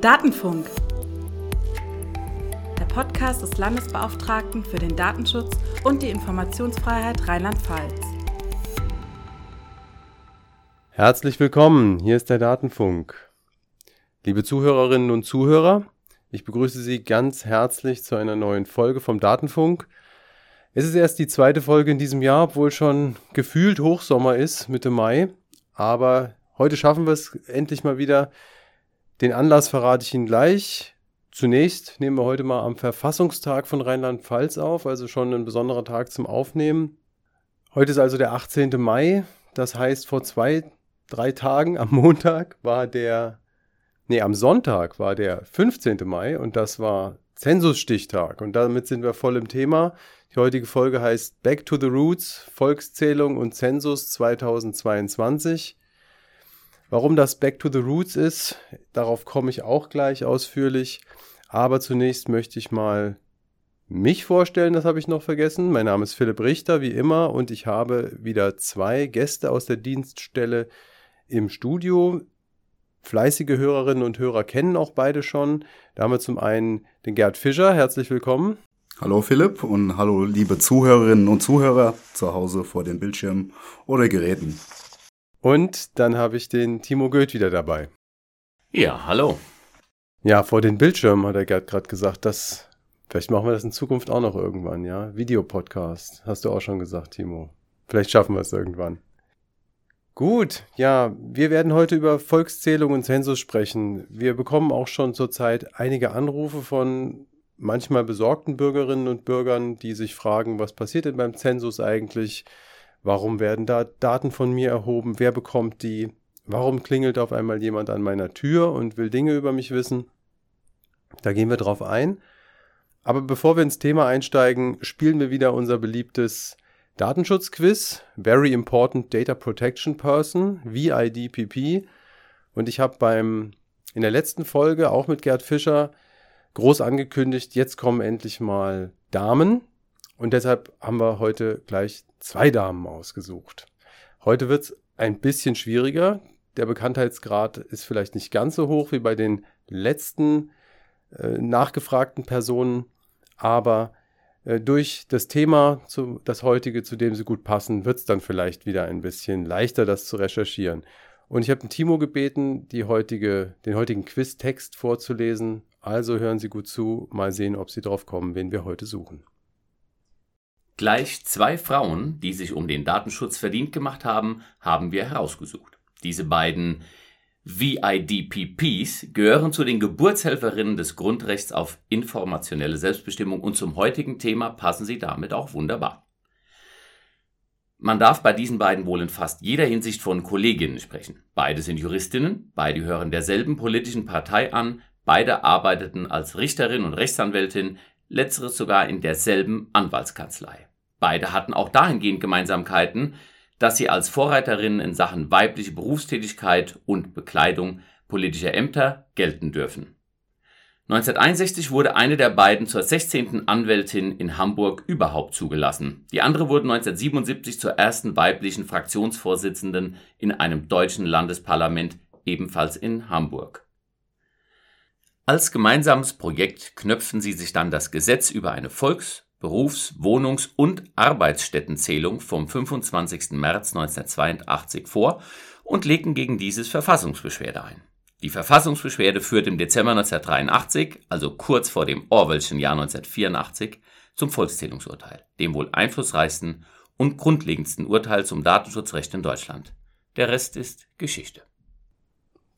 Datenfunk. Der Podcast des Landesbeauftragten für den Datenschutz und die Informationsfreiheit Rheinland-Pfalz. Herzlich willkommen, hier ist der Datenfunk. Liebe Zuhörerinnen und Zuhörer, ich begrüße Sie ganz herzlich zu einer neuen Folge vom Datenfunk. Es ist erst die zweite Folge in diesem Jahr, obwohl schon gefühlt Hochsommer ist, Mitte Mai. Aber heute schaffen wir es endlich mal wieder, den Anlass verrate ich Ihnen gleich. Zunächst nehmen wir heute mal am Verfassungstag von Rheinland-Pfalz auf, also schon ein besonderer Tag zum Aufnehmen. Heute ist also der 18. Mai. Das heißt, vor zwei, drei Tagen am Montag war der, nee, am Sonntag war der 15. Mai und das war Zensusstichtag. Und damit sind wir voll im Thema. Die heutige Folge heißt Back to the Roots, Volkszählung und Zensus 2022. Warum das Back to the Roots ist, darauf komme ich auch gleich ausführlich. Aber zunächst möchte ich mal mich vorstellen, das habe ich noch vergessen. Mein Name ist Philipp Richter, wie immer, und ich habe wieder zwei Gäste aus der Dienststelle im Studio. Fleißige Hörerinnen und Hörer kennen auch beide schon. Da haben wir zum einen den Gerd Fischer. Herzlich willkommen. Hallo Philipp und hallo liebe Zuhörerinnen und Zuhörer zu Hause vor den Bildschirmen oder Geräten. Und dann habe ich den Timo Goeth wieder dabei. Ja, hallo. Ja, vor den Bildschirmen hat er gerade gesagt, dass vielleicht machen wir das in Zukunft auch noch irgendwann, ja. Videopodcast, hast du auch schon gesagt, Timo. Vielleicht schaffen wir es irgendwann. Gut, ja, wir werden heute über Volkszählung und Zensus sprechen. Wir bekommen auch schon zurzeit einige Anrufe von manchmal besorgten Bürgerinnen und Bürgern, die sich fragen, was passiert denn beim Zensus eigentlich? Warum werden da Daten von mir erhoben? Wer bekommt die? Warum klingelt auf einmal jemand an meiner Tür und will Dinge über mich wissen? Da gehen wir drauf ein. Aber bevor wir ins Thema einsteigen, spielen wir wieder unser beliebtes Datenschutzquiz, Very Important Data Protection Person, VIDPP. Und ich habe beim in der letzten Folge auch mit Gerd Fischer groß angekündigt, jetzt kommen endlich mal Damen. Und deshalb haben wir heute gleich zwei Damen ausgesucht. Heute wird es ein bisschen schwieriger. Der Bekanntheitsgrad ist vielleicht nicht ganz so hoch wie bei den letzten äh, nachgefragten Personen, aber äh, durch das Thema, zu, das heutige, zu dem sie gut passen, wird es dann vielleicht wieder ein bisschen leichter, das zu recherchieren. Und ich habe Timo gebeten, heutige, den heutigen Quiztext vorzulesen. Also hören Sie gut zu, mal sehen, ob Sie drauf kommen, wen wir heute suchen. Gleich zwei Frauen, die sich um den Datenschutz verdient gemacht haben, haben wir herausgesucht. Diese beiden VIDPPs gehören zu den Geburtshelferinnen des Grundrechts auf informationelle Selbstbestimmung und zum heutigen Thema passen sie damit auch wunderbar. Man darf bei diesen beiden wohl in fast jeder Hinsicht von Kolleginnen sprechen. Beide sind Juristinnen, beide gehören derselben politischen Partei an, beide arbeiteten als Richterin und Rechtsanwältin, letzteres sogar in derselben Anwaltskanzlei. Beide hatten auch dahingehend Gemeinsamkeiten, dass sie als Vorreiterinnen in Sachen weibliche Berufstätigkeit und Bekleidung politischer Ämter gelten dürfen. 1961 wurde eine der beiden zur 16. Anwältin in Hamburg überhaupt zugelassen. Die andere wurde 1977 zur ersten weiblichen Fraktionsvorsitzenden in einem deutschen Landesparlament, ebenfalls in Hamburg. Als gemeinsames Projekt knöpften sie sich dann das Gesetz über eine Volks- Berufs-, Wohnungs- und Arbeitsstättenzählung vom 25. März 1982 vor und legten gegen dieses Verfassungsbeschwerde ein. Die Verfassungsbeschwerde führte im Dezember 1983, also kurz vor dem Orwellschen Jahr 1984, zum Volkszählungsurteil, dem wohl einflussreichsten und grundlegendsten Urteil zum Datenschutzrecht in Deutschland. Der Rest ist Geschichte.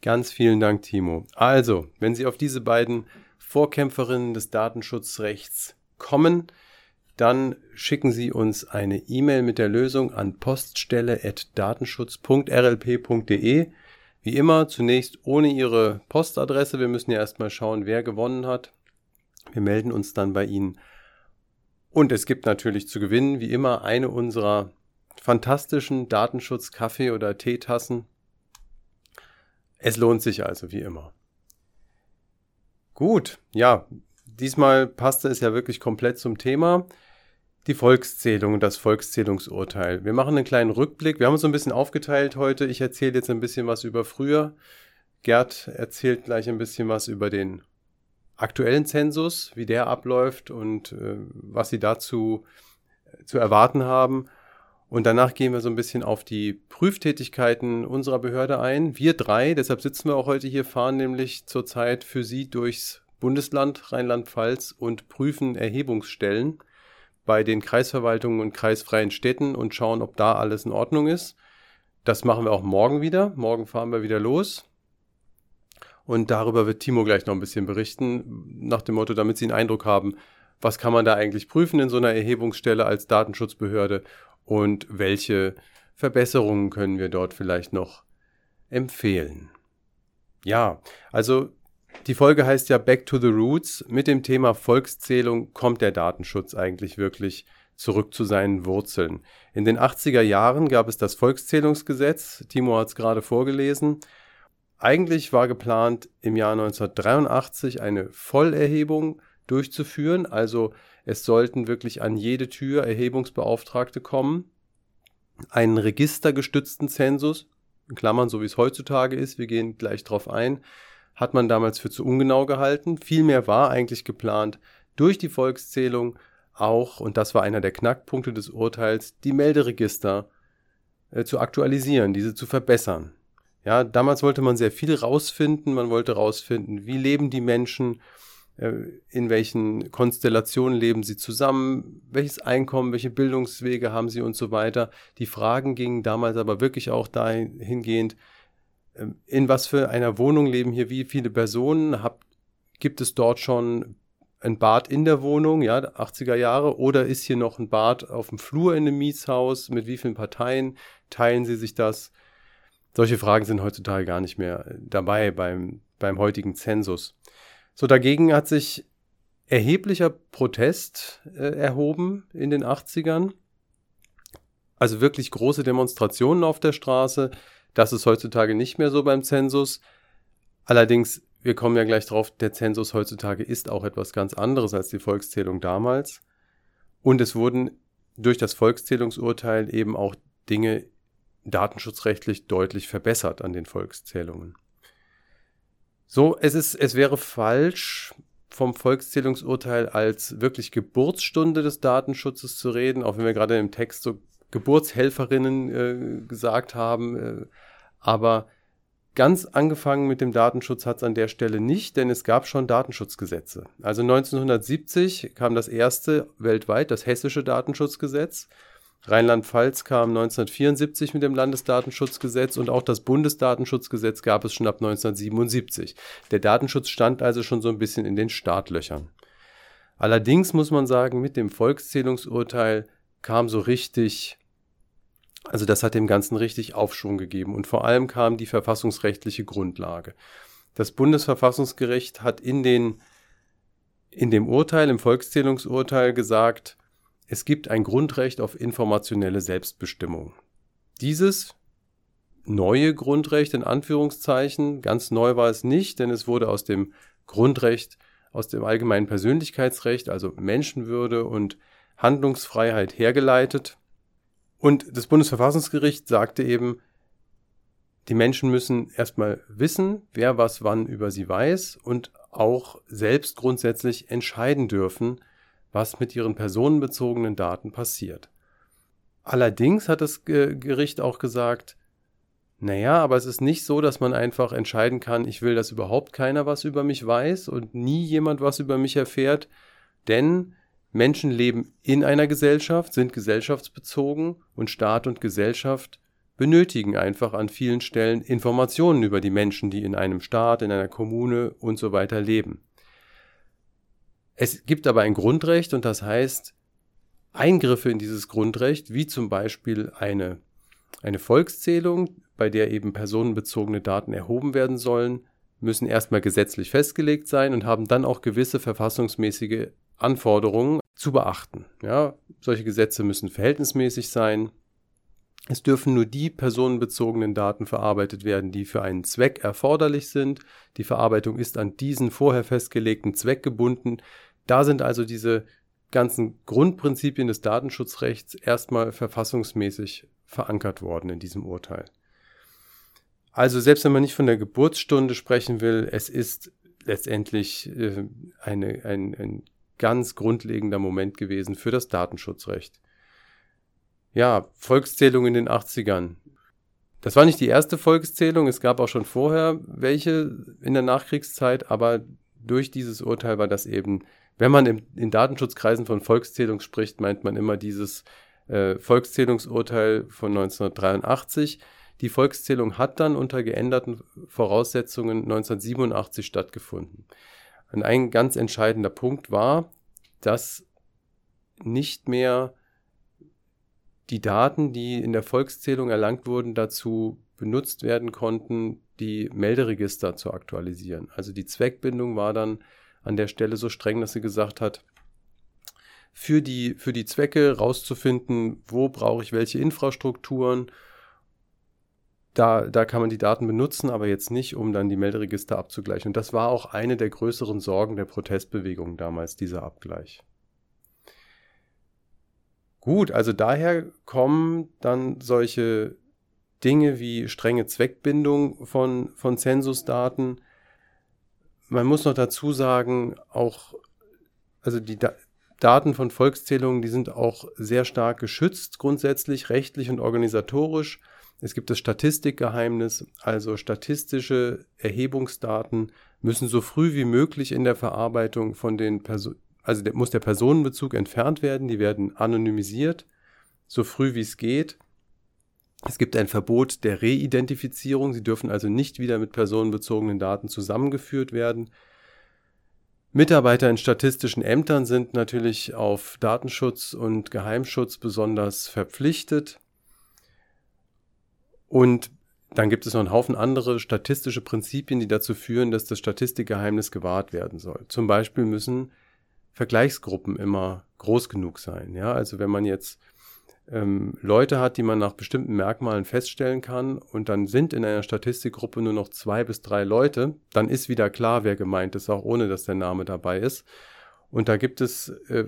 Ganz vielen Dank, Timo. Also, wenn Sie auf diese beiden Vorkämpferinnen des Datenschutzrechts kommen, dann schicken Sie uns eine E-Mail mit der Lösung an poststelle.datenschutz.rlp.de. Wie immer, zunächst ohne Ihre Postadresse. Wir müssen ja erstmal schauen, wer gewonnen hat. Wir melden uns dann bei Ihnen. Und es gibt natürlich zu gewinnen, wie immer, eine unserer fantastischen Datenschutz-Kaffee- oder Teetassen. Es lohnt sich also, wie immer. Gut, ja, diesmal passte es ja wirklich komplett zum Thema die Volkszählung und das Volkszählungsurteil. Wir machen einen kleinen Rückblick. Wir haben uns so ein bisschen aufgeteilt heute. Ich erzähle jetzt ein bisschen was über früher. Gerd erzählt gleich ein bisschen was über den aktuellen Zensus, wie der abläuft und äh, was sie dazu äh, zu erwarten haben. Und danach gehen wir so ein bisschen auf die Prüftätigkeiten unserer Behörde ein. Wir drei, deshalb sitzen wir auch heute hier, fahren nämlich zurzeit für Sie durchs Bundesland Rheinland-Pfalz und prüfen Erhebungsstellen bei den Kreisverwaltungen und kreisfreien Städten und schauen, ob da alles in Ordnung ist. Das machen wir auch morgen wieder. Morgen fahren wir wieder los. Und darüber wird Timo gleich noch ein bisschen berichten, nach dem Motto, damit Sie einen Eindruck haben, was kann man da eigentlich prüfen in so einer Erhebungsstelle als Datenschutzbehörde und welche Verbesserungen können wir dort vielleicht noch empfehlen. Ja, also die Folge heißt ja Back to the Roots. Mit dem Thema Volkszählung kommt der Datenschutz eigentlich wirklich zurück zu seinen Wurzeln. In den 80er Jahren gab es das Volkszählungsgesetz. Timo hat es gerade vorgelesen. Eigentlich war geplant, im Jahr 1983 eine Vollerhebung durchzuführen. Also es sollten wirklich an jede Tür Erhebungsbeauftragte kommen. Einen registergestützten Zensus, in Klammern, so wie es heutzutage ist, wir gehen gleich drauf ein, hat man damals für zu ungenau gehalten. Vielmehr war eigentlich geplant, durch die Volkszählung auch, und das war einer der Knackpunkte des Urteils, die Melderegister äh, zu aktualisieren, diese zu verbessern. Ja, damals wollte man sehr viel rausfinden. Man wollte rausfinden, wie leben die Menschen, äh, in welchen Konstellationen leben sie zusammen, welches Einkommen, welche Bildungswege haben sie und so weiter. Die Fragen gingen damals aber wirklich auch dahingehend, in was für einer Wohnung leben hier wie viele Personen, Hab, gibt es dort schon ein Bad in der Wohnung, ja, 80er Jahre, oder ist hier noch ein Bad auf dem Flur in einem Mietshaus, mit wie vielen Parteien teilen sie sich das? Solche Fragen sind heutzutage gar nicht mehr dabei beim, beim heutigen Zensus. So, dagegen hat sich erheblicher Protest äh, erhoben in den 80ern. Also wirklich große Demonstrationen auf der Straße. Das ist heutzutage nicht mehr so beim Zensus. Allerdings, wir kommen ja gleich drauf, der Zensus heutzutage ist auch etwas ganz anderes als die Volkszählung damals. Und es wurden durch das Volkszählungsurteil eben auch Dinge datenschutzrechtlich deutlich verbessert an den Volkszählungen. So, es ist, es wäre falsch, vom Volkszählungsurteil als wirklich Geburtsstunde des Datenschutzes zu reden, auch wenn wir gerade im Text so Geburtshelferinnen äh, gesagt haben. Äh, aber ganz angefangen mit dem Datenschutz hat es an der Stelle nicht, denn es gab schon Datenschutzgesetze. Also 1970 kam das erste weltweit, das hessische Datenschutzgesetz. Rheinland-Pfalz kam 1974 mit dem Landesdatenschutzgesetz und auch das Bundesdatenschutzgesetz gab es schon ab 1977. Der Datenschutz stand also schon so ein bisschen in den Startlöchern. Allerdings muss man sagen, mit dem Volkszählungsurteil kam so richtig, also das hat dem Ganzen richtig Aufschwung gegeben und vor allem kam die verfassungsrechtliche Grundlage. Das Bundesverfassungsgericht hat in den in dem Urteil, im Volkszählungsurteil gesagt, es gibt ein Grundrecht auf informationelle Selbstbestimmung. Dieses neue Grundrecht in Anführungszeichen, ganz neu war es nicht, denn es wurde aus dem Grundrecht, aus dem allgemeinen Persönlichkeitsrecht, also Menschenwürde und Handlungsfreiheit hergeleitet. Und das Bundesverfassungsgericht sagte eben, die Menschen müssen erstmal wissen, wer was wann über sie weiß und auch selbst grundsätzlich entscheiden dürfen, was mit ihren personenbezogenen Daten passiert. Allerdings hat das Gericht auch gesagt, naja, aber es ist nicht so, dass man einfach entscheiden kann, ich will, dass überhaupt keiner was über mich weiß und nie jemand was über mich erfährt, denn Menschen leben in einer Gesellschaft, sind gesellschaftsbezogen und Staat und Gesellschaft benötigen einfach an vielen Stellen Informationen über die Menschen, die in einem Staat, in einer Kommune und so weiter leben. Es gibt aber ein Grundrecht und das heißt, Eingriffe in dieses Grundrecht, wie zum Beispiel eine, eine Volkszählung, bei der eben personenbezogene Daten erhoben werden sollen, müssen erstmal gesetzlich festgelegt sein und haben dann auch gewisse verfassungsmäßige Anforderungen zu beachten. Ja, solche Gesetze müssen verhältnismäßig sein. Es dürfen nur die personenbezogenen Daten verarbeitet werden, die für einen Zweck erforderlich sind. Die Verarbeitung ist an diesen vorher festgelegten Zweck gebunden. Da sind also diese ganzen Grundprinzipien des Datenschutzrechts erstmal verfassungsmäßig verankert worden in diesem Urteil. Also selbst wenn man nicht von der Geburtsstunde sprechen will, es ist letztendlich äh, eine, ein, ein ganz grundlegender Moment gewesen für das Datenschutzrecht. Ja, Volkszählung in den 80ern. Das war nicht die erste Volkszählung, es gab auch schon vorher welche in der Nachkriegszeit, aber durch dieses Urteil war das eben, wenn man in Datenschutzkreisen von Volkszählung spricht, meint man immer dieses äh, Volkszählungsurteil von 1983. Die Volkszählung hat dann unter geänderten Voraussetzungen 1987 stattgefunden. Und ein ganz entscheidender Punkt war, dass nicht mehr die Daten, die in der Volkszählung erlangt wurden, dazu benutzt werden konnten, die Melderegister zu aktualisieren. Also die Zweckbindung war dann an der Stelle so streng, dass sie gesagt hat, für die, für die Zwecke rauszufinden, wo brauche ich welche Infrastrukturen, da, da kann man die Daten benutzen, aber jetzt nicht, um dann die Melderegister abzugleichen. Und das war auch eine der größeren Sorgen der Protestbewegung damals, dieser Abgleich. Gut, also daher kommen dann solche Dinge wie strenge Zweckbindung von, von Zensusdaten. Man muss noch dazu sagen, auch, also die da Daten von Volkszählungen, die sind auch sehr stark geschützt, grundsätzlich rechtlich und organisatorisch. Es gibt das Statistikgeheimnis, also statistische Erhebungsdaten müssen so früh wie möglich in der Verarbeitung von den Personen also der, muss der Personenbezug entfernt werden, die werden anonymisiert, so früh wie es geht. Es gibt ein Verbot der Reidentifizierung, sie dürfen also nicht wieder mit personenbezogenen Daten zusammengeführt werden. Mitarbeiter in statistischen Ämtern sind natürlich auf Datenschutz und Geheimschutz besonders verpflichtet. Und dann gibt es noch einen Haufen andere statistische Prinzipien, die dazu führen, dass das Statistikgeheimnis gewahrt werden soll. Zum Beispiel müssen Vergleichsgruppen immer groß genug sein. Ja, also wenn man jetzt ähm, Leute hat, die man nach bestimmten Merkmalen feststellen kann und dann sind in einer Statistikgruppe nur noch zwei bis drei Leute, dann ist wieder klar, wer gemeint ist, auch ohne dass der Name dabei ist. Und da gibt es äh,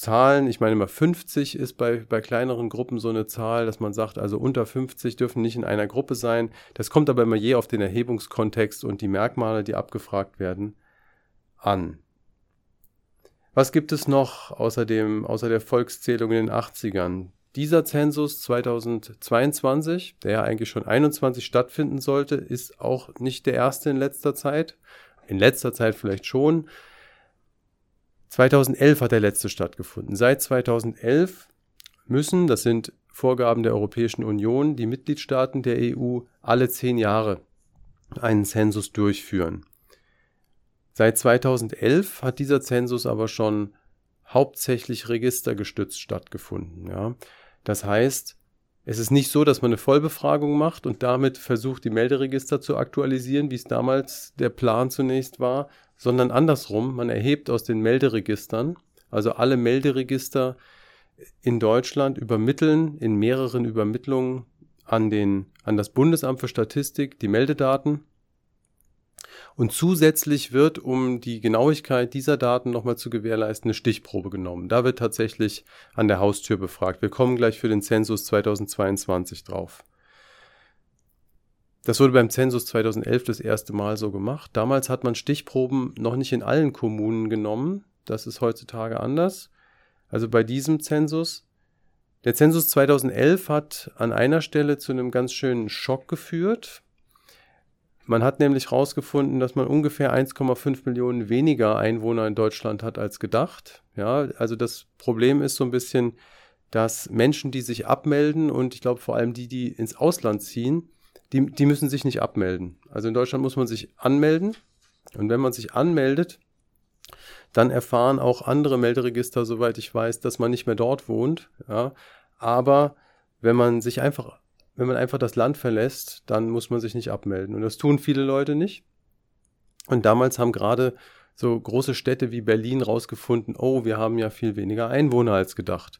Zahlen, ich meine immer 50 ist bei, bei kleineren Gruppen so eine Zahl, dass man sagt, also unter 50 dürfen nicht in einer Gruppe sein. Das kommt aber immer je auf den Erhebungskontext und die Merkmale, die abgefragt werden, an. Was gibt es noch außerdem, außer der Volkszählung in den 80ern? Dieser Zensus 2022, der ja eigentlich schon 21 stattfinden sollte, ist auch nicht der erste in letzter Zeit. In letzter Zeit vielleicht schon. 2011 hat der letzte stattgefunden. Seit 2011 müssen, das sind Vorgaben der Europäischen Union, die Mitgliedstaaten der EU alle zehn Jahre einen Zensus durchführen. Seit 2011 hat dieser Zensus aber schon hauptsächlich registergestützt stattgefunden. Ja. Das heißt, es ist nicht so, dass man eine Vollbefragung macht und damit versucht, die Melderegister zu aktualisieren, wie es damals der Plan zunächst war, sondern andersrum. Man erhebt aus den Melderegistern, also alle Melderegister in Deutschland übermitteln in mehreren Übermittlungen an, den, an das Bundesamt für Statistik die Meldedaten und zusätzlich wird, um die Genauigkeit dieser Daten nochmal zu gewährleisten, eine Stichprobe genommen. Da wird tatsächlich an der Haustür befragt. Wir kommen gleich für den Zensus 2022 drauf. Das wurde beim Zensus 2011 das erste Mal so gemacht. Damals hat man Stichproben noch nicht in allen Kommunen genommen. Das ist heutzutage anders. Also bei diesem Zensus. Der Zensus 2011 hat an einer Stelle zu einem ganz schönen Schock geführt. Man hat nämlich herausgefunden, dass man ungefähr 1,5 Millionen weniger Einwohner in Deutschland hat als gedacht. Ja, also das Problem ist so ein bisschen, dass Menschen, die sich abmelden und ich glaube vor allem die, die ins Ausland ziehen, die, die müssen sich nicht abmelden. Also in Deutschland muss man sich anmelden und wenn man sich anmeldet, dann erfahren auch andere Melderegister, soweit ich weiß, dass man nicht mehr dort wohnt. Ja, aber wenn man sich einfach wenn man einfach das Land verlässt, dann muss man sich nicht abmelden. Und das tun viele Leute nicht. Und damals haben gerade so große Städte wie Berlin rausgefunden, oh, wir haben ja viel weniger Einwohner als gedacht.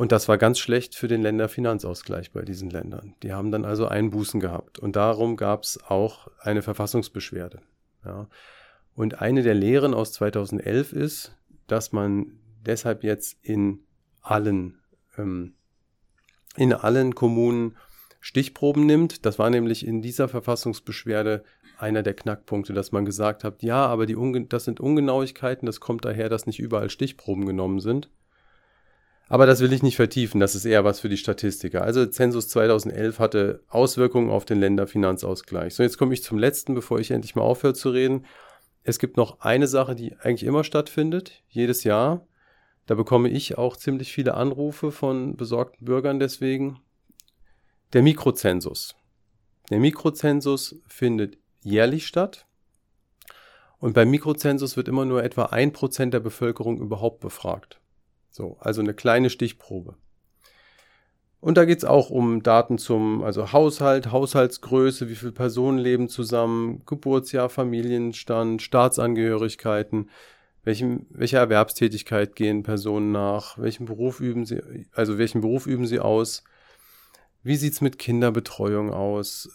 Und das war ganz schlecht für den Länderfinanzausgleich bei diesen Ländern. Die haben dann also Einbußen gehabt. Und darum gab es auch eine Verfassungsbeschwerde. Ja. Und eine der Lehren aus 2011 ist, dass man deshalb jetzt in allen ähm, in allen Kommunen Stichproben nimmt. Das war nämlich in dieser Verfassungsbeschwerde einer der Knackpunkte, dass man gesagt hat, ja, aber die das sind Ungenauigkeiten, das kommt daher, dass nicht überall Stichproben genommen sind. Aber das will ich nicht vertiefen, das ist eher was für die Statistiker. Also Zensus 2011 hatte Auswirkungen auf den Länderfinanzausgleich. So, jetzt komme ich zum letzten, bevor ich endlich mal aufhöre zu reden. Es gibt noch eine Sache, die eigentlich immer stattfindet, jedes Jahr. Da bekomme ich auch ziemlich viele Anrufe von besorgten Bürgern deswegen. Der Mikrozensus. Der Mikrozensus findet jährlich statt. Und beim Mikrozensus wird immer nur etwa ein Prozent der Bevölkerung überhaupt befragt. So, also eine kleine Stichprobe. Und da geht es auch um Daten zum, also Haushalt, Haushaltsgröße, wie viele Personen leben zusammen, Geburtsjahr, Familienstand, Staatsangehörigkeiten, welchem, welcher Erwerbstätigkeit gehen Personen nach, welchen Beruf üben sie, also welchen Beruf üben sie aus, wie sieht's mit Kinderbetreuung aus,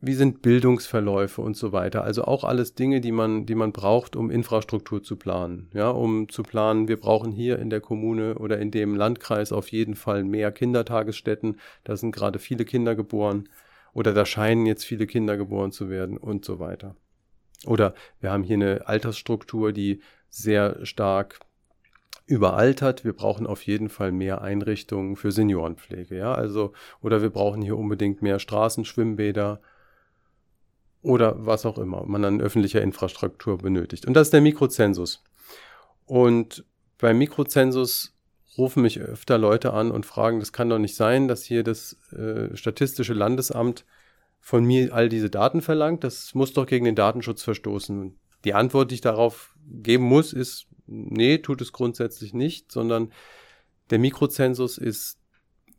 wie sind Bildungsverläufe und so weiter. Also auch alles Dinge, die man, die man braucht, um Infrastruktur zu planen. Ja, um zu planen, wir brauchen hier in der Kommune oder in dem Landkreis auf jeden Fall mehr Kindertagesstätten. Da sind gerade viele Kinder geboren oder da scheinen jetzt viele Kinder geboren zu werden und so weiter. Oder wir haben hier eine Altersstruktur, die sehr stark überaltert. Wir brauchen auf jeden Fall mehr Einrichtungen für Seniorenpflege, ja, also, oder wir brauchen hier unbedingt mehr Straßen, Schwimmbäder, oder was auch immer man an öffentlicher Infrastruktur benötigt. Und das ist der Mikrozensus. Und beim Mikrozensus rufen mich öfter Leute an und fragen, das kann doch nicht sein, dass hier das äh, Statistische Landesamt von mir all diese Daten verlangt. Das muss doch gegen den Datenschutz verstoßen. Die Antwort, die ich darauf geben muss, ist, nee, tut es grundsätzlich nicht, sondern der Mikrozensus ist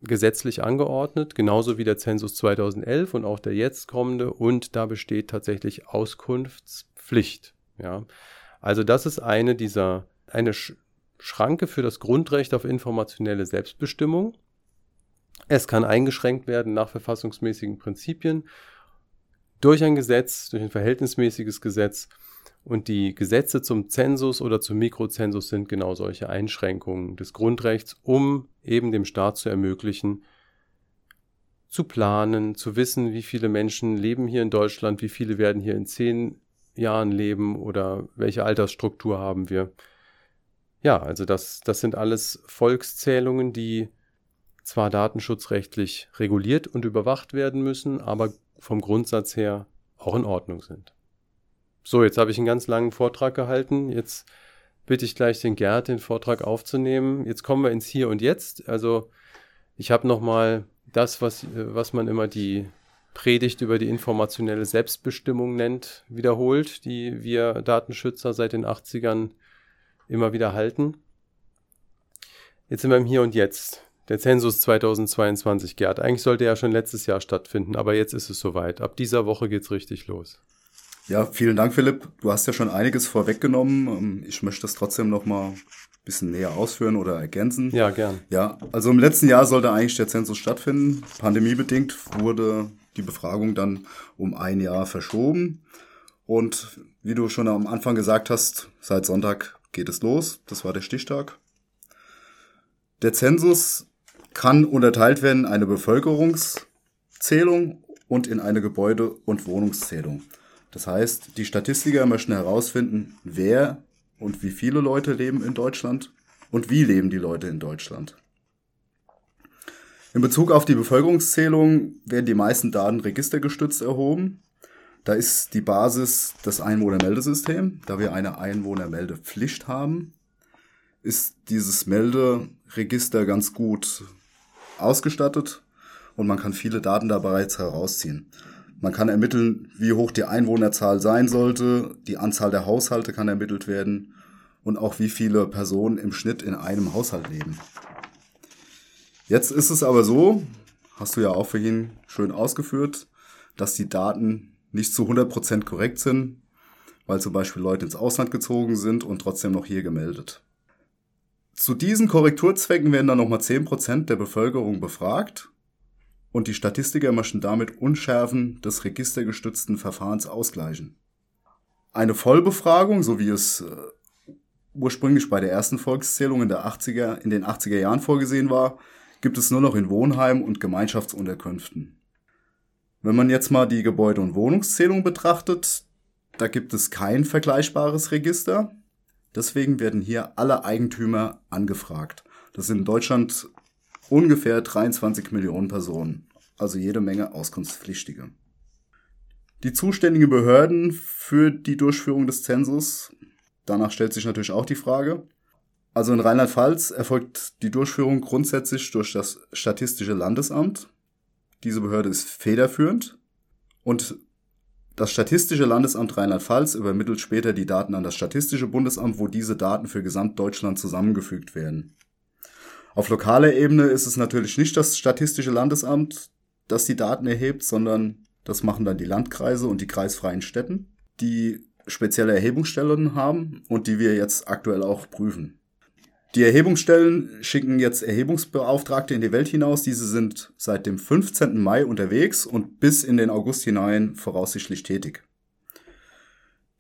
gesetzlich angeordnet, genauso wie der Zensus 2011 und auch der jetzt kommende und da besteht tatsächlich Auskunftspflicht. Ja, also das ist eine dieser eine Schranke für das Grundrecht auf informationelle Selbstbestimmung. Es kann eingeschränkt werden nach verfassungsmäßigen Prinzipien durch ein Gesetz, durch ein verhältnismäßiges Gesetz und die Gesetze zum Zensus oder zum Mikrozensus sind genau solche Einschränkungen des Grundrechts, um eben dem Staat zu ermöglichen, zu planen, zu wissen, wie viele Menschen leben hier in Deutschland, wie viele werden hier in zehn Jahren leben oder welche Altersstruktur haben wir. Ja, also das, das sind alles Volkszählungen, die zwar datenschutzrechtlich reguliert und überwacht werden müssen, aber vom Grundsatz her auch in Ordnung sind. So, jetzt habe ich einen ganz langen Vortrag gehalten. Jetzt bitte ich gleich den Gerd, den Vortrag aufzunehmen. Jetzt kommen wir ins Hier und Jetzt. Also ich habe nochmal das, was, was man immer die Predigt über die informationelle Selbstbestimmung nennt, wiederholt, die wir Datenschützer seit den 80ern immer wieder halten. Jetzt sind wir im Hier und Jetzt. Der Zensus 2022, Gerd. Eigentlich sollte er ja schon letztes Jahr stattfinden, aber jetzt ist es soweit. Ab dieser Woche geht's richtig los. Ja, vielen Dank, Philipp. Du hast ja schon einiges vorweggenommen. Ähm, ich möchte das trotzdem noch mal ein bisschen näher ausführen oder ergänzen. Ja, gern. Ja, also im letzten Jahr sollte eigentlich der Zensus stattfinden. Pandemiebedingt wurde die Befragung dann um ein Jahr verschoben. Und wie du schon am Anfang gesagt hast, seit Sonntag geht es los. Das war der Stichtag. Der Zensus kann unterteilt werden in eine Bevölkerungszählung und in eine Gebäude- und Wohnungszählung. Das heißt, die Statistiker möchten herausfinden, wer und wie viele Leute leben in Deutschland und wie leben die Leute in Deutschland. In Bezug auf die Bevölkerungszählung werden die meisten Daten registergestützt erhoben. Da ist die Basis das Einwohnermeldesystem. Da wir eine Einwohnermeldepflicht haben, ist dieses Melderegister ganz gut ausgestattet und man kann viele Daten da bereits herausziehen. Man kann ermitteln, wie hoch die Einwohnerzahl sein sollte, die Anzahl der Haushalte kann ermittelt werden und auch wie viele Personen im Schnitt in einem Haushalt leben. Jetzt ist es aber so, hast du ja auch ihn schön ausgeführt, dass die Daten nicht zu 100% korrekt sind, weil zum Beispiel Leute ins Ausland gezogen sind und trotzdem noch hier gemeldet. Zu diesen Korrekturzwecken werden dann nochmal 10% der Bevölkerung befragt und die Statistiker möchten damit Unschärfen des registergestützten Verfahrens ausgleichen. Eine Vollbefragung, so wie es äh, ursprünglich bei der ersten Volkszählung in, der 80er, in den 80er Jahren vorgesehen war, gibt es nur noch in Wohnheimen und Gemeinschaftsunterkünften. Wenn man jetzt mal die Gebäude- und Wohnungszählung betrachtet, da gibt es kein vergleichbares Register. Deswegen werden hier alle Eigentümer angefragt. Das sind in Deutschland ungefähr 23 Millionen Personen, also jede Menge Auskunftspflichtige. Die zuständigen Behörden für die Durchführung des Zensus, danach stellt sich natürlich auch die Frage. Also in Rheinland-Pfalz erfolgt die Durchführung grundsätzlich durch das Statistische Landesamt. Diese Behörde ist federführend und das Statistische Landesamt Rheinland-Pfalz übermittelt später die Daten an das Statistische Bundesamt, wo diese Daten für Gesamtdeutschland zusammengefügt werden. Auf lokaler Ebene ist es natürlich nicht das Statistische Landesamt, das die Daten erhebt, sondern das machen dann die Landkreise und die kreisfreien Städten, die spezielle Erhebungsstellen haben und die wir jetzt aktuell auch prüfen. Die Erhebungsstellen schicken jetzt Erhebungsbeauftragte in die Welt hinaus. Diese sind seit dem 15. Mai unterwegs und bis in den August hinein voraussichtlich tätig.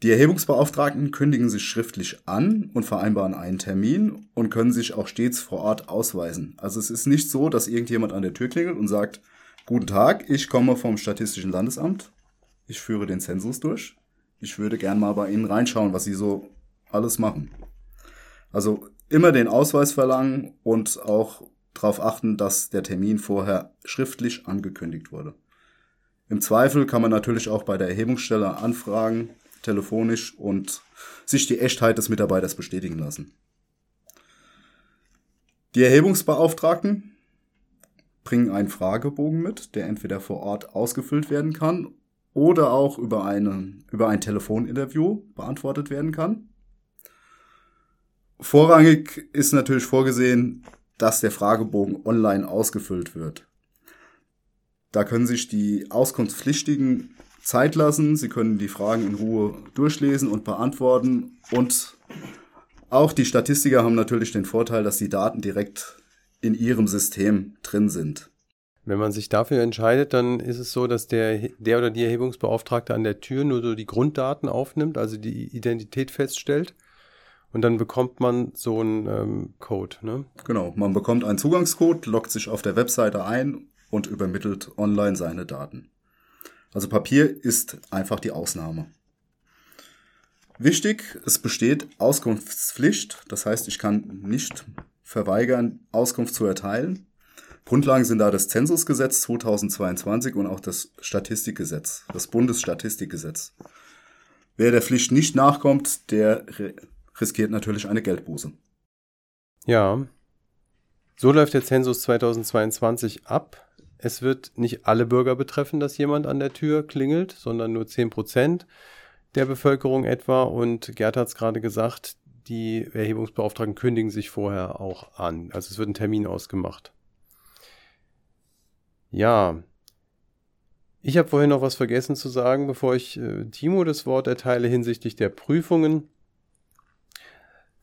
Die Erhebungsbeauftragten kündigen sich schriftlich an und vereinbaren einen Termin und können sich auch stets vor Ort ausweisen. Also es ist nicht so, dass irgendjemand an der Tür klingelt und sagt, Guten Tag, ich komme vom Statistischen Landesamt. Ich führe den Zensus durch. Ich würde gern mal bei Ihnen reinschauen, was Sie so alles machen. Also immer den Ausweis verlangen und auch darauf achten, dass der Termin vorher schriftlich angekündigt wurde. Im Zweifel kann man natürlich auch bei der Erhebungsstelle anfragen, telefonisch und sich die Echtheit des Mitarbeiters bestätigen lassen. Die Erhebungsbeauftragten bringen einen Fragebogen mit, der entweder vor Ort ausgefüllt werden kann oder auch über, eine, über ein Telefoninterview beantwortet werden kann. Vorrangig ist natürlich vorgesehen, dass der Fragebogen online ausgefüllt wird. Da können sich die Auskunftspflichtigen Zeit lassen, sie können die Fragen in Ruhe durchlesen und beantworten und auch die Statistiker haben natürlich den Vorteil, dass die Daten direkt in ihrem System drin sind. Wenn man sich dafür entscheidet, dann ist es so, dass der, der oder die Erhebungsbeauftragte an der Tür nur so die Grunddaten aufnimmt, also die Identität feststellt. Und dann bekommt man so einen ähm, Code. Ne? Genau, man bekommt einen Zugangscode, loggt sich auf der Webseite ein und übermittelt online seine Daten. Also Papier ist einfach die Ausnahme. Wichtig, es besteht Auskunftspflicht, das heißt, ich kann nicht verweigern, Auskunft zu erteilen. Grundlagen sind da das Zensusgesetz 2022 und auch das Statistikgesetz, das Bundesstatistikgesetz. Wer der Pflicht nicht nachkommt, der riskiert natürlich eine Geldbuße. Ja, so läuft der Zensus 2022 ab. Es wird nicht alle Bürger betreffen, dass jemand an der Tür klingelt, sondern nur 10 Prozent der Bevölkerung etwa. Und Gerd hat es gerade gesagt, die Erhebungsbeauftragten kündigen sich vorher auch an. Also es wird ein Termin ausgemacht. Ja, ich habe vorhin noch was vergessen zu sagen, bevor ich äh, Timo das Wort erteile hinsichtlich der Prüfungen.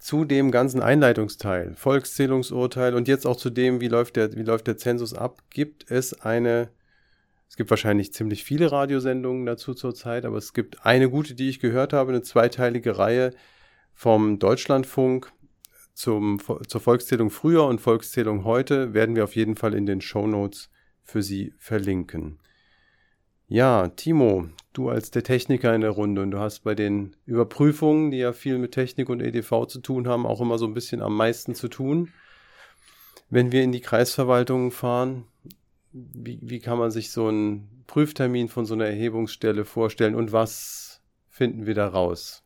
Zu dem ganzen Einleitungsteil, Volkszählungsurteil und jetzt auch zu dem, wie läuft der, wie läuft der Zensus ab, gibt es eine, es gibt wahrscheinlich ziemlich viele Radiosendungen dazu zurzeit, aber es gibt eine gute, die ich gehört habe, eine zweiteilige Reihe, vom Deutschlandfunk zum, zur Volkszählung früher und Volkszählung heute werden wir auf jeden Fall in den Show Notes für Sie verlinken. Ja, Timo, du als der Techniker in der Runde und du hast bei den Überprüfungen, die ja viel mit Technik und EDV zu tun haben, auch immer so ein bisschen am meisten zu tun. Wenn wir in die Kreisverwaltungen fahren, wie, wie kann man sich so einen Prüftermin von so einer Erhebungsstelle vorstellen und was finden wir da raus?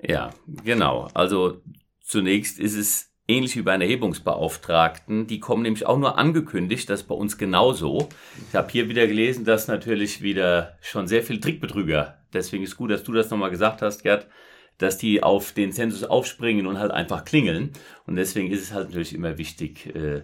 Ja, genau. Also zunächst ist es ähnlich wie bei einer Erhebungsbeauftragten. Die kommen nämlich auch nur angekündigt, das ist bei uns genauso. Ich habe hier wieder gelesen, dass natürlich wieder schon sehr viel Trickbetrüger, deswegen ist gut, dass du das nochmal gesagt hast, Gerd, dass die auf den Zensus aufspringen und halt einfach klingeln. Und deswegen ist es halt natürlich immer wichtig, äh,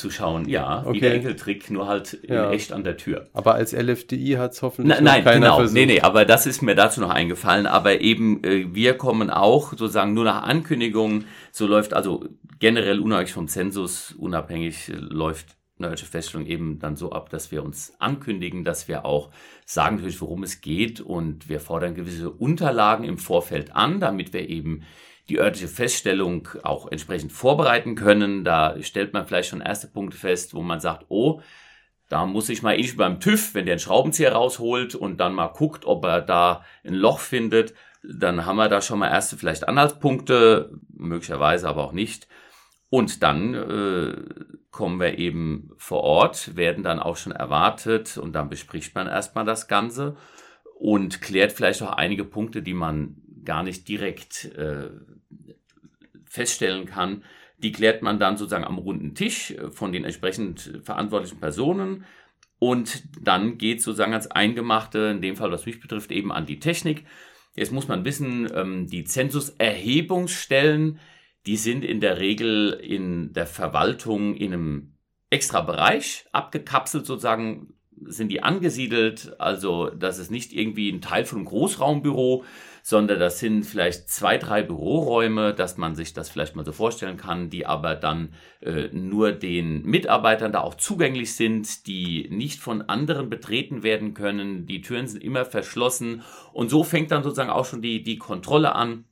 zu schauen, ja, okay. wie der Enkeltrick, nur halt ja. echt an der Tür. Aber als LFDI hat es hoffentlich Na, Nein, keiner genau, versucht. nee, nee, aber das ist mir dazu noch eingefallen. Aber eben, äh, wir kommen auch sozusagen nur nach Ankündigung, so läuft also generell unabhängig vom Zensus, unabhängig äh, läuft Nördliche Feststellung eben dann so ab, dass wir uns ankündigen, dass wir auch sagen natürlich, worum es geht und wir fordern gewisse Unterlagen im Vorfeld an, damit wir eben die örtliche Feststellung auch entsprechend vorbereiten können. Da stellt man vielleicht schon erste Punkte fest, wo man sagt, oh, Da muss ich mal ähnlich wie beim TÜV, wenn der einen Schraubenzieher rausholt und dann mal guckt, ob er da ein Loch findet, dann haben wir da schon mal erste vielleicht Anhaltspunkte, möglicherweise aber auch nicht. Und dann äh, kommen wir eben vor Ort, werden dann auch schon erwartet und dann bespricht man erstmal das Ganze und klärt vielleicht auch einige Punkte, die man gar nicht direkt äh, feststellen kann. Die klärt man dann sozusagen am runden Tisch äh, von den entsprechend verantwortlichen Personen. Und dann geht sozusagen als Eingemachte, in dem Fall, was mich betrifft, eben an die Technik. Jetzt muss man wissen, ähm, die Zensuserhebungsstellen, die sind in der Regel in der Verwaltung in einem extra Bereich abgekapselt sozusagen sind die angesiedelt. Also das ist nicht irgendwie ein Teil von einem Großraumbüro, sondern das sind vielleicht zwei, drei Büroräume, dass man sich das vielleicht mal so vorstellen kann, die aber dann äh, nur den Mitarbeitern da auch zugänglich sind, die nicht von anderen betreten werden können. Die Türen sind immer verschlossen und so fängt dann sozusagen auch schon die, die Kontrolle an.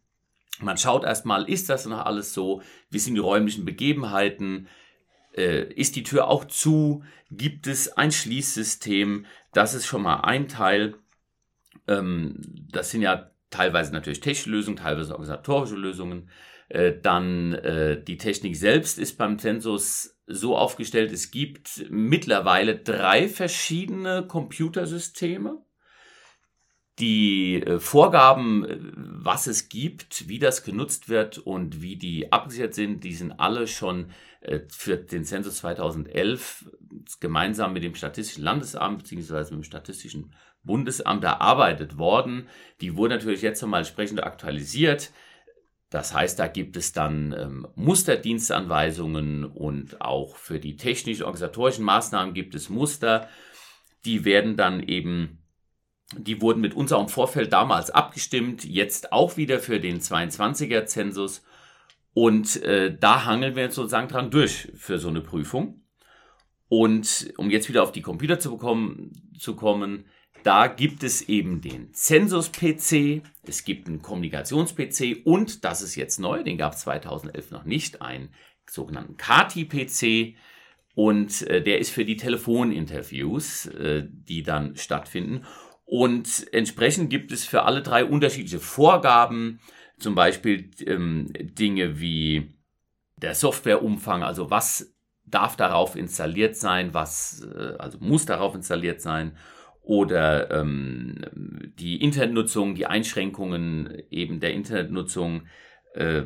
Man schaut erstmal, ist das noch alles so? Wie sind die räumlichen Begebenheiten? Äh, ist die Tür auch zu? Gibt es ein Schließsystem? Das ist schon mal ein Teil. Ähm, das sind ja teilweise natürlich technische Lösungen, teilweise organisatorische Lösungen. Äh, dann äh, die Technik selbst ist beim Zensus so aufgestellt, es gibt mittlerweile drei verschiedene Computersysteme. Die äh, Vorgaben, äh, was es gibt, wie das genutzt wird und wie die abgesichert sind, die sind alle schon äh, für den Zensus 2011 gemeinsam mit dem Statistischen Landesamt bzw. mit dem Statistischen Bundesamt erarbeitet worden. Die wurden natürlich jetzt nochmal entsprechend aktualisiert. Das heißt, da gibt es dann ähm, Musterdienstanweisungen und auch für die technisch-organisatorischen Maßnahmen gibt es Muster. Die werden dann eben, die wurden mit uns auch im Vorfeld damals abgestimmt, jetzt auch wieder für den 22er Zensus. Und äh, da hangeln wir jetzt sozusagen dran durch für so eine Prüfung. Und um jetzt wieder auf die Computer zu, bekommen, zu kommen, da gibt es eben den Zensus-PC, es gibt einen Kommunikations-PC und, das ist jetzt neu, den gab es 2011 noch nicht, einen sogenannten Kati-PC und äh, der ist für die Telefoninterviews, äh, die dann stattfinden. Und entsprechend gibt es für alle drei unterschiedliche Vorgaben, zum Beispiel ähm, Dinge wie der Softwareumfang, also was darf darauf installiert sein, was äh, also muss darauf installiert sein. Oder ähm, die Internetnutzung, die Einschränkungen eben der Internetnutzung, äh,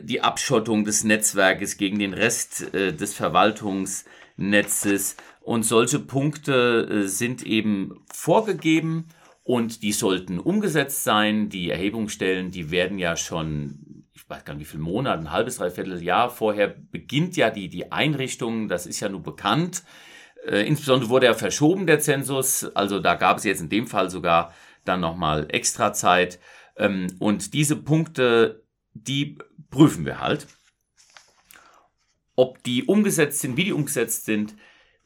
die Abschottung des Netzwerkes gegen den Rest äh, des Verwaltungsnetzes und solche Punkte äh, sind eben vorgegeben und die sollten umgesetzt sein. Die Erhebungsstellen, die werden ja schon, ich weiß gar nicht wie viele Monate, ein halbes, dreiviertel Jahr vorher beginnt ja die, die Einrichtung, das ist ja nur bekannt. Äh, insbesondere wurde er verschoben, der Zensus. Also da gab es jetzt in dem Fall sogar dann nochmal extra Zeit. Ähm, und diese Punkte, die prüfen wir halt. Ob die umgesetzt sind, wie die umgesetzt sind.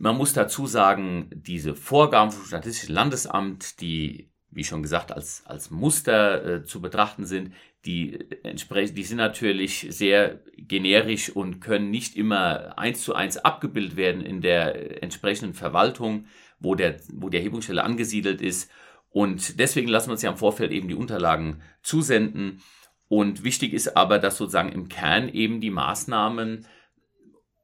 Man muss dazu sagen, diese Vorgaben vom Statistischen Landesamt, die, wie schon gesagt, als, als Muster äh, zu betrachten sind, die entsprechen, die sind natürlich sehr generisch und können nicht immer eins zu eins abgebildet werden in der entsprechenden Verwaltung, wo der, wo die Erhebungsstelle angesiedelt ist. Und deswegen lassen wir uns ja im Vorfeld eben die Unterlagen zusenden. Und wichtig ist aber, dass sozusagen im Kern eben die Maßnahmen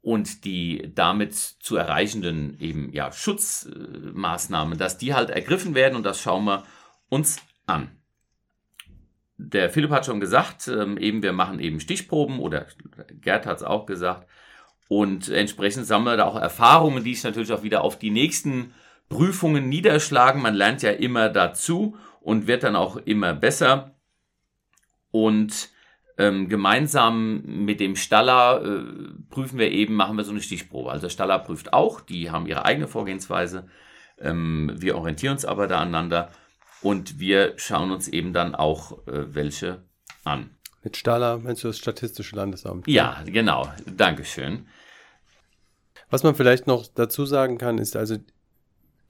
und die damit zu erreichenden eben ja Schutzmaßnahmen, dass die halt ergriffen werden und das schauen wir uns an der Philipp hat schon gesagt, ähm, eben wir machen eben Stichproben oder Gerd hat es auch gesagt. Und entsprechend sammeln wir da auch Erfahrungen, die sich natürlich auch wieder auf die nächsten Prüfungen niederschlagen. Man lernt ja immer dazu und wird dann auch immer besser. Und ähm, gemeinsam mit dem Staller äh, prüfen wir eben, machen wir so eine Stichprobe. Also Staller prüft auch, die haben ihre eigene Vorgehensweise. Ähm, wir orientieren uns aber da aneinander und wir schauen uns eben dann auch äh, welche an. Mit Staller meinst du das Statistische Landesamt? Ja, genau. Dankeschön. Was man vielleicht noch dazu sagen kann, ist also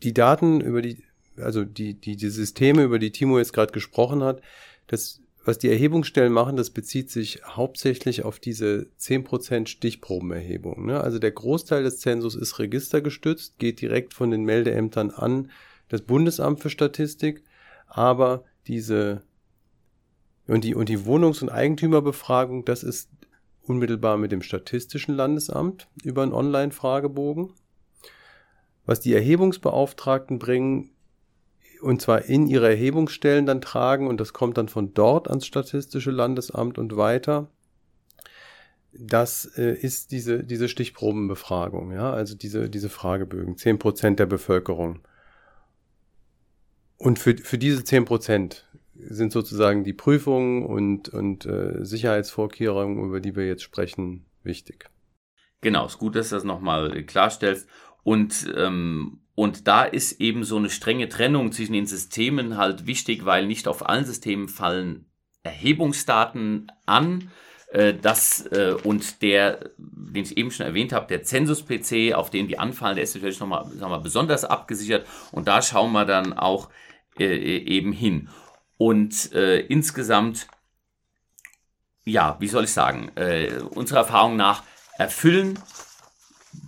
die Daten über die, also die, die, die Systeme, über die Timo jetzt gerade gesprochen hat, das was die Erhebungsstellen machen, das bezieht sich hauptsächlich auf diese 10% Stichprobenerhebung. Ne? Also der Großteil des Zensus ist registergestützt, geht direkt von den Meldeämtern an das Bundesamt für Statistik, aber diese und die, und die Wohnungs- und Eigentümerbefragung, das ist unmittelbar mit dem Statistischen Landesamt über einen Online-Fragebogen. Was die Erhebungsbeauftragten bringen, und zwar in ihre Erhebungsstellen dann tragen, und das kommt dann von dort ans Statistische Landesamt und weiter, das äh, ist diese, diese Stichprobenbefragung, ja, also diese, diese Fragebögen, zehn Prozent der Bevölkerung. Und für, für diese zehn Prozent sind sozusagen die Prüfungen und, und äh, Sicherheitsvorkehrungen, über die wir jetzt sprechen, wichtig. Genau, ist gut, dass du das nochmal klarstellst. Und, ähm, und da ist eben so eine strenge Trennung zwischen den Systemen halt wichtig, weil nicht auf allen Systemen fallen Erhebungsdaten an. Äh, das äh, und der, den ich eben schon erwähnt habe, der Zensus-PC, auf den die anfallen, der ist natürlich nochmal sagen wir, besonders abgesichert. Und da schauen wir dann auch äh, eben hin. Und äh, insgesamt, ja, wie soll ich sagen, äh, unserer Erfahrung nach erfüllen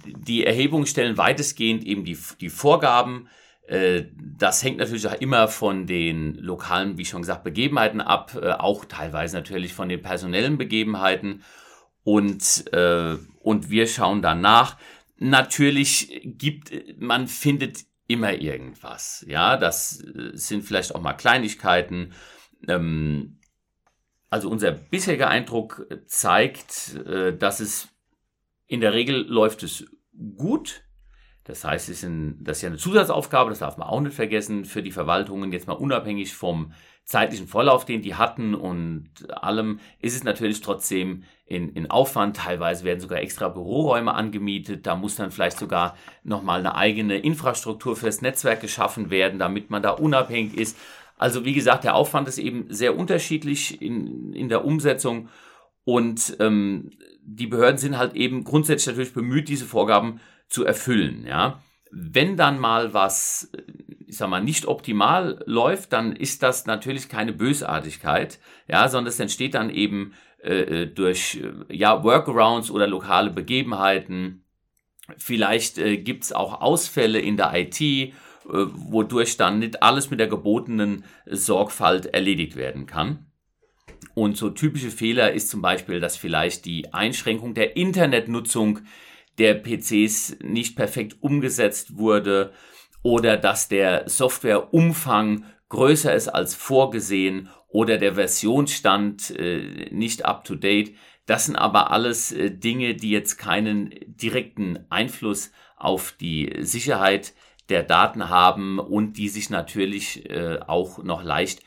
die Erhebungsstellen weitestgehend eben die, die Vorgaben. Äh, das hängt natürlich auch immer von den lokalen, wie schon gesagt, Begebenheiten ab, äh, auch teilweise natürlich von den personellen Begebenheiten. Und, äh, und wir schauen danach. Natürlich gibt, man findet immer irgendwas. Ja, das sind vielleicht auch mal Kleinigkeiten. Ähm, also unser bisheriger Eindruck zeigt, dass es in der Regel läuft es gut. Das heißt, es ist, das ist ja eine Zusatzaufgabe, das darf man auch nicht vergessen, für die Verwaltungen, jetzt mal unabhängig vom zeitlichen Vorlauf, den die hatten und allem, ist es natürlich trotzdem in, in Aufwand. Teilweise werden sogar extra Büroräume angemietet. Da muss dann vielleicht sogar nochmal eine eigene Infrastruktur fürs Netzwerk geschaffen werden, damit man da unabhängig ist. Also wie gesagt, der Aufwand ist eben sehr unterschiedlich in, in der Umsetzung und ähm, die Behörden sind halt eben grundsätzlich natürlich bemüht, diese Vorgaben zu erfüllen. Ja, wenn dann mal was ich sag mal, nicht optimal läuft, dann ist das natürlich keine Bösartigkeit, ja, sondern es entsteht dann eben äh, äh durch äh, ja, Workarounds oder lokale Begebenheiten. Vielleicht äh, gibt es auch Ausfälle in der IT, äh, wodurch dann nicht alles mit der gebotenen Sorgfalt erledigt werden kann. Und so typische Fehler ist zum Beispiel, dass vielleicht die Einschränkung der Internetnutzung der PCs nicht perfekt umgesetzt wurde oder dass der Softwareumfang größer ist als vorgesehen oder der Versionsstand äh, nicht up-to-date. Das sind aber alles äh, Dinge, die jetzt keinen direkten Einfluss auf die Sicherheit der Daten haben und die sich natürlich äh, auch noch leicht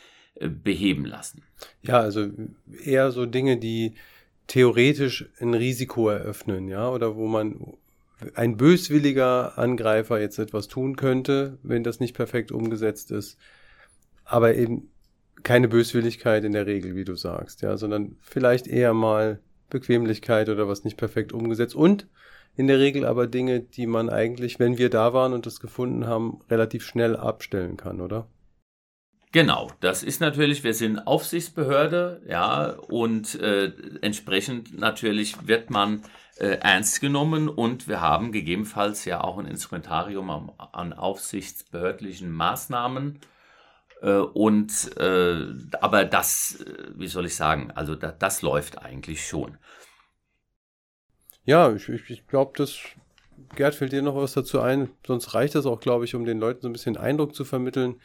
beheben lassen. Ja, also eher so Dinge, die theoretisch ein Risiko eröffnen, ja, oder wo man ein böswilliger Angreifer jetzt etwas tun könnte, wenn das nicht perfekt umgesetzt ist. Aber eben keine Böswilligkeit in der Regel, wie du sagst, ja, sondern vielleicht eher mal Bequemlichkeit oder was nicht perfekt umgesetzt und in der Regel aber Dinge, die man eigentlich, wenn wir da waren und das gefunden haben, relativ schnell abstellen kann, oder? Genau, das ist natürlich, wir sind Aufsichtsbehörde, ja, und äh, entsprechend natürlich wird man äh, ernst genommen und wir haben gegebenenfalls ja auch ein Instrumentarium an, an aufsichtsbehördlichen Maßnahmen. Äh, und äh, aber das, äh, wie soll ich sagen, also da, das läuft eigentlich schon. Ja, ich, ich, ich glaube, das Gerd, fällt dir noch was dazu ein? Sonst reicht das auch, glaube ich, um den Leuten so ein bisschen Eindruck zu vermitteln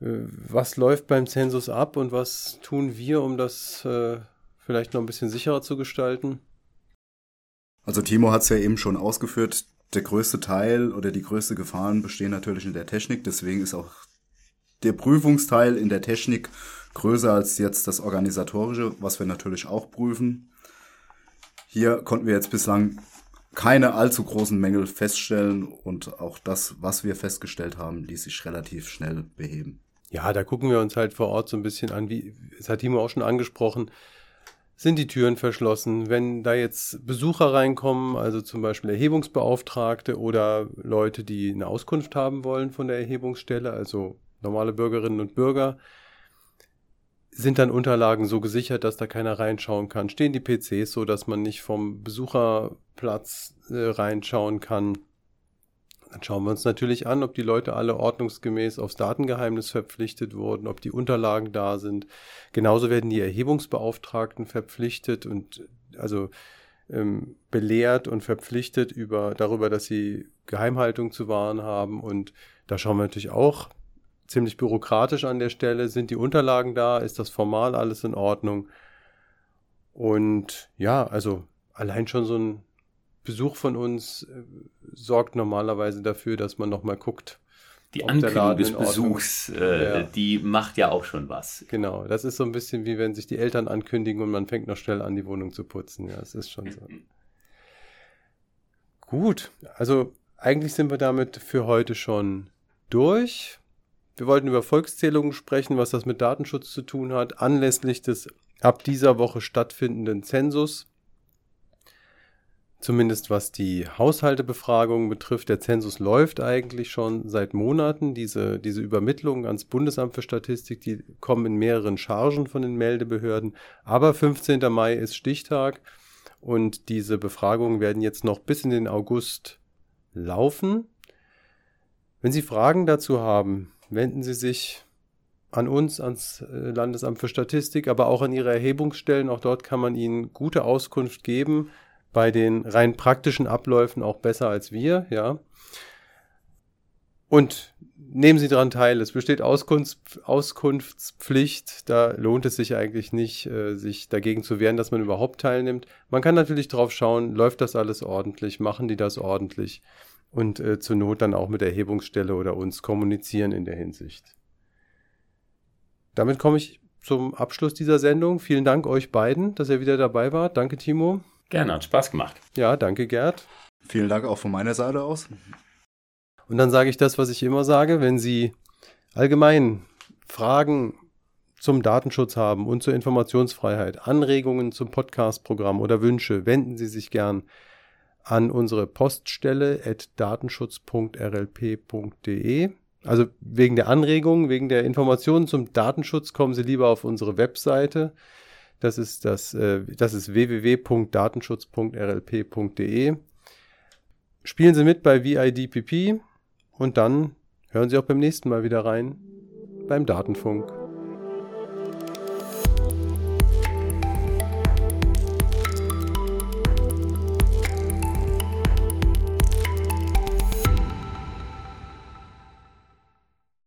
was läuft beim Zensus ab und was tun wir, um das äh, vielleicht noch ein bisschen sicherer zu gestalten? Also Timo hat es ja eben schon ausgeführt, der größte Teil oder die größte Gefahren bestehen natürlich in der Technik, deswegen ist auch der Prüfungsteil in der Technik größer als jetzt das organisatorische, was wir natürlich auch prüfen. Hier konnten wir jetzt bislang keine allzu großen Mängel feststellen und auch das, was wir festgestellt haben, ließ sich relativ schnell beheben. Ja, da gucken wir uns halt vor Ort so ein bisschen an, wie, es hat Timo auch schon angesprochen, sind die Türen verschlossen. Wenn da jetzt Besucher reinkommen, also zum Beispiel Erhebungsbeauftragte oder Leute, die eine Auskunft haben wollen von der Erhebungsstelle, also normale Bürgerinnen und Bürger, sind dann Unterlagen so gesichert, dass da keiner reinschauen kann? Stehen die PCs so, dass man nicht vom Besucherplatz äh, reinschauen kann? Dann schauen wir uns natürlich an, ob die Leute alle ordnungsgemäß aufs Datengeheimnis verpflichtet wurden, ob die Unterlagen da sind. Genauso werden die Erhebungsbeauftragten verpflichtet und also ähm, belehrt und verpflichtet über, darüber, dass sie Geheimhaltung zu wahren haben. Und da schauen wir natürlich auch ziemlich bürokratisch an der Stelle. Sind die Unterlagen da? Ist das formal alles in Ordnung? Und ja, also allein schon so ein Besuch von uns äh, sorgt normalerweise dafür, dass man nochmal guckt. Die Ankündigung des Besuchs, äh, ja. die macht ja auch schon was. Genau, das ist so ein bisschen wie wenn sich die Eltern ankündigen und man fängt noch schnell an, die Wohnung zu putzen. Ja, es ist schon so. Gut, also eigentlich sind wir damit für heute schon durch. Wir wollten über Volkszählungen sprechen, was das mit Datenschutz zu tun hat, anlässlich des ab dieser Woche stattfindenden Zensus. Zumindest was die Haushaltebefragung betrifft. Der Zensus läuft eigentlich schon seit Monaten. Diese, diese Übermittlungen ans Bundesamt für Statistik, die kommen in mehreren Chargen von den Meldebehörden. Aber 15. Mai ist Stichtag und diese Befragungen werden jetzt noch bis in den August laufen. Wenn Sie Fragen dazu haben, wenden Sie sich an uns, ans äh, Landesamt für Statistik, aber auch an Ihre Erhebungsstellen. Auch dort kann man Ihnen gute Auskunft geben, bei den rein praktischen Abläufen auch besser als wir, ja. Und nehmen Sie daran teil. Es besteht Auskunft, Auskunftspflicht. Da lohnt es sich eigentlich nicht, äh, sich dagegen zu wehren, dass man überhaupt teilnimmt. Man kann natürlich drauf schauen, läuft das alles ordentlich, machen die das ordentlich und äh, zur Not dann auch mit der Erhebungsstelle oder uns kommunizieren in der Hinsicht. Damit komme ich zum Abschluss dieser Sendung. Vielen Dank euch beiden, dass ihr wieder dabei wart. Danke, Timo. Gerne, hat Spaß gemacht. Ja, danke, Gerd. Vielen Dank auch von meiner Seite aus. Und dann sage ich das, was ich immer sage, wenn Sie allgemein Fragen zum Datenschutz haben und zur Informationsfreiheit, Anregungen zum Podcast-Programm oder Wünsche, wenden Sie sich gern an unsere Poststelle at datenschutz.rlp.de. Also wegen der Anregungen, wegen der Informationen zum Datenschutz kommen Sie lieber auf unsere Webseite. Das ist das, äh, das ist www.datenschutz.rlp.de. Spielen Sie mit bei VIDPP und dann hören Sie auch beim nächsten Mal wieder rein beim Datenfunk.